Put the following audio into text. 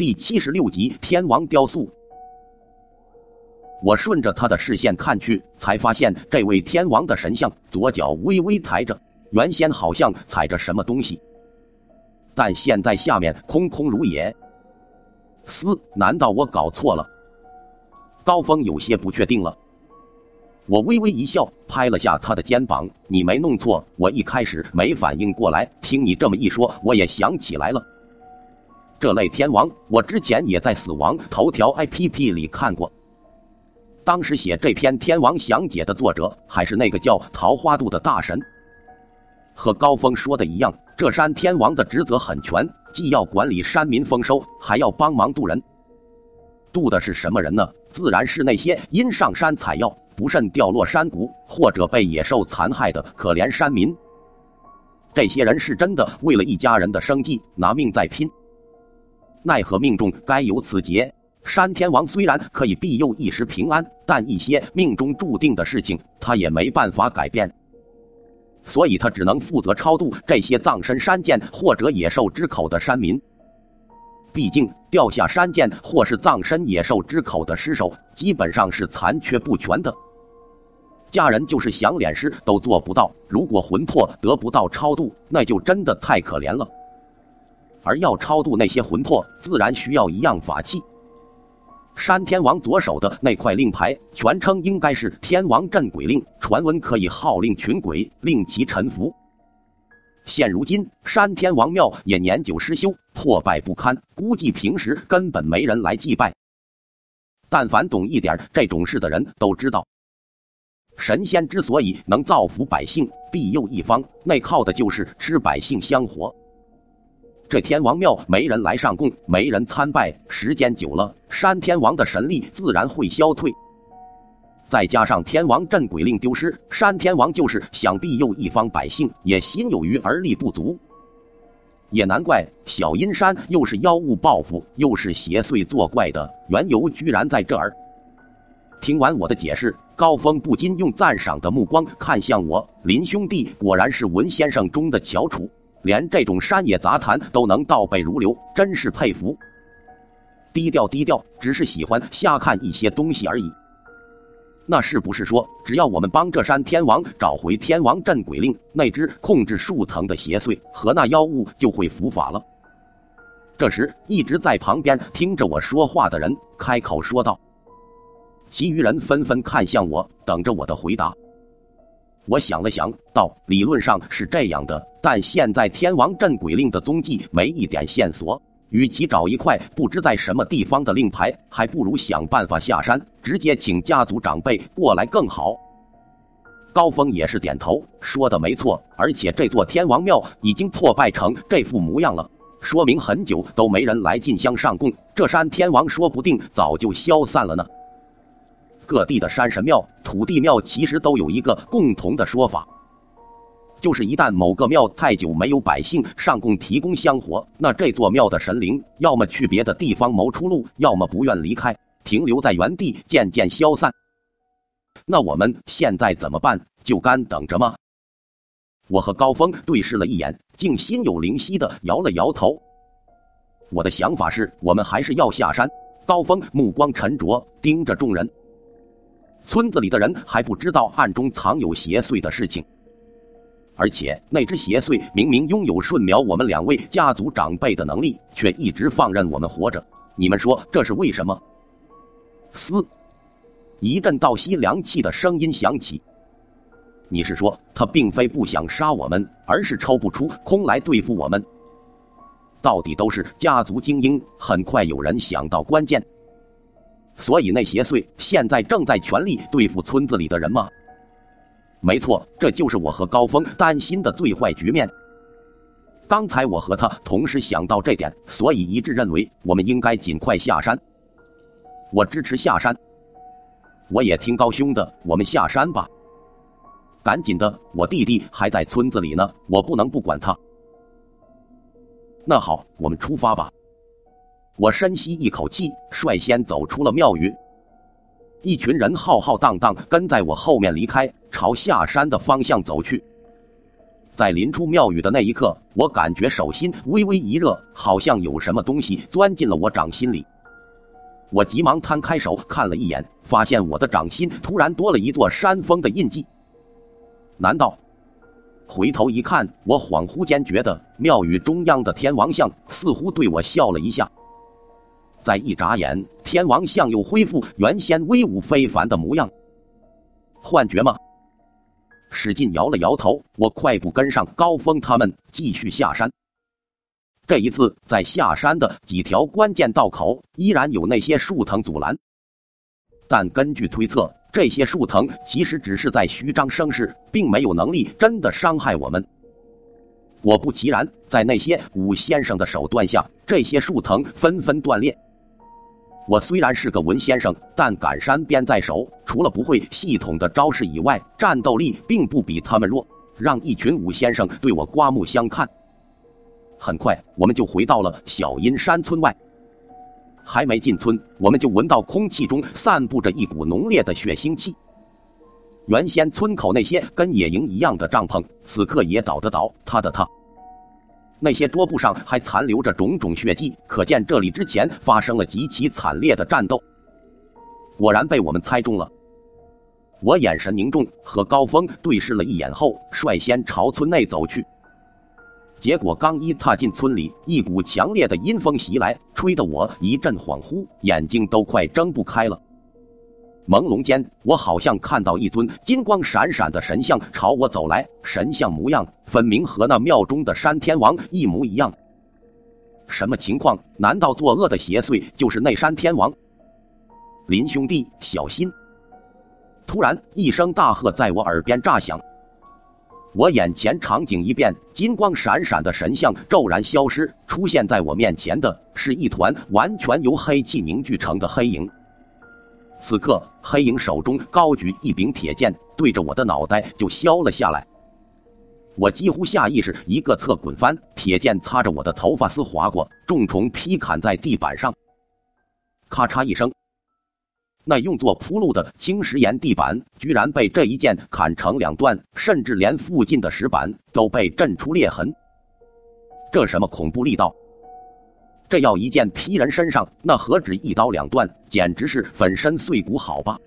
第七十六集天王雕塑。我顺着他的视线看去，才发现这位天王的神像左脚微微抬着，原先好像踩着什么东西，但现在下面空空如也。嘶，难道我搞错了？高峰有些不确定了。我微微一笑，拍了下他的肩膀：“你没弄错，我一开始没反应过来，听你这么一说，我也想起来了。”这类天王，我之前也在死亡头条 APP 里看过。当时写这篇天王详解的作者，还是那个叫桃花渡的大神。和高峰说的一样，这山天王的职责很全，既要管理山民丰收，还要帮忙渡人。渡的是什么人呢？自然是那些因上山采药不慎掉落山谷，或者被野兽残害的可怜山民。这些人是真的为了一家人的生计拿命在拼。奈何命中该有此劫，山天王虽然可以庇佑一时平安，但一些命中注定的事情，他也没办法改变，所以他只能负责超度这些葬身山涧或者野兽之口的山民。毕竟掉下山涧或是葬身野兽之口的尸首，基本上是残缺不全的，家人就是想敛尸都做不到。如果魂魄得不到超度，那就真的太可怜了。而要超度那些魂魄，自然需要一样法器。山天王左手的那块令牌，全称应该是天王镇鬼令，传闻可以号令群鬼，令其臣服。现如今山天王庙也年久失修，破败不堪，估计平时根本没人来祭拜。但凡懂一点这种事的人都知道，神仙之所以能造福百姓、庇佑一方，那靠的就是吃百姓香火。这天王庙没人来上供，没人参拜，时间久了，山天王的神力自然会消退。再加上天王镇鬼令丢失，山天王就是想庇佑一方百姓，也心有余而力不足。也难怪小阴山又是妖物报复，又是邪祟作怪的缘由，居然在这儿。听完我的解释，高峰不禁用赞赏的目光看向我。林兄弟果然是文先生中的翘楚。连这种山野杂谈都能倒背如流，真是佩服。低调低调，只是喜欢瞎看一些东西而已。那是不是说，只要我们帮这山天王找回天王镇鬼令，那只控制树藤的邪祟和那妖物就会伏法了？这时，一直在旁边听着我说话的人开口说道，其余人纷纷看向我，等着我的回答。我想了想，道：“理论上是这样的，但现在天王镇鬼令的踪迹没一点线索。与其找一块不知在什么地方的令牌，还不如想办法下山，直接请家族长辈过来更好。”高峰也是点头，说的没错。而且这座天王庙已经破败成这副模样了，说明很久都没人来进香上供，这山天王说不定早就消散了呢。各地的山神庙、土地庙其实都有一个共同的说法，就是一旦某个庙太久没有百姓上供提供香火，那这座庙的神灵要么去别的地方谋出路，要么不愿离开，停留在原地渐渐消散。那我们现在怎么办？就干等着吗？我和高峰对视了一眼，竟心有灵犀的摇了摇头。我的想法是，我们还是要下山。高峰目光沉着，盯着众人。村子里的人还不知道暗中藏有邪祟的事情，而且那只邪祟明明拥有瞬秒我们两位家族长辈的能力，却一直放任我们活着。你们说这是为什么？嘶！一阵倒吸凉气的声音响起。你是说他并非不想杀我们，而是抽不出空来对付我们？到底都是家族精英。很快有人想到关键。所以那邪祟现在正在全力对付村子里的人吗？没错，这就是我和高峰担心的最坏局面。刚才我和他同时想到这点，所以一致认为我们应该尽快下山。我支持下山，我也听高兄的，我们下山吧。赶紧的，我弟弟还在村子里呢，我不能不管他。那好，我们出发吧。我深吸一口气，率先走出了庙宇。一群人浩浩荡荡跟在我后面离开，朝下山的方向走去。在临出庙宇的那一刻，我感觉手心微微一热，好像有什么东西钻进了我掌心里。我急忙摊开手看了一眼，发现我的掌心突然多了一座山峰的印记。难道？回头一看，我恍惚间觉得庙宇中央的天王像似乎对我笑了一下。再一眨眼，天王像又恢复原先威武非凡的模样。幻觉吗？使劲摇了摇头，我快步跟上高峰他们继续下山。这一次，在下山的几条关键道口，依然有那些树藤阻拦。但根据推测，这些树藤其实只是在虚张声势，并没有能力真的伤害我们。果不其然，在那些武先生的手段下，这些树藤纷纷断裂。我虽然是个文先生，但赶山鞭在手，除了不会系统的招式以外，战斗力并不比他们弱，让一群武先生对我刮目相看。很快，我们就回到了小阴山村外。还没进村，我们就闻到空气中散布着一股浓烈的血腥气。原先村口那些跟野营一样的帐篷，此刻也倒的倒，塌的塌。那些桌布上还残留着种种血迹，可见这里之前发生了极其惨烈的战斗。果然被我们猜中了。我眼神凝重，和高峰对视了一眼后，率先朝村内走去。结果刚一踏进村里，一股强烈的阴风袭来，吹得我一阵恍惚，眼睛都快睁不开了。朦胧间，我好像看到一尊金光闪闪的神像朝我走来，神像模样分明和那庙中的山天王一模一样。什么情况？难道作恶的邪祟就是那山天王？林兄弟，小心！突然，一声大喝在我耳边炸响，我眼前场景一变，金光闪闪的神像骤然消失，出现在我面前的是一团完全由黑气凝聚成的黑影。此刻，黑影手中高举一柄铁剑，对着我的脑袋就削了下来。我几乎下意识一个侧滚翻，铁剑擦着我的头发丝划过，重重劈砍在地板上。咔嚓一声，那用作铺路的青石岩地板居然被这一剑砍成两段，甚至连附近的石板都被震出裂痕。这什么恐怖力道？这要一剑劈人身上，那何止一刀两断，简直是粉身碎骨，好吧。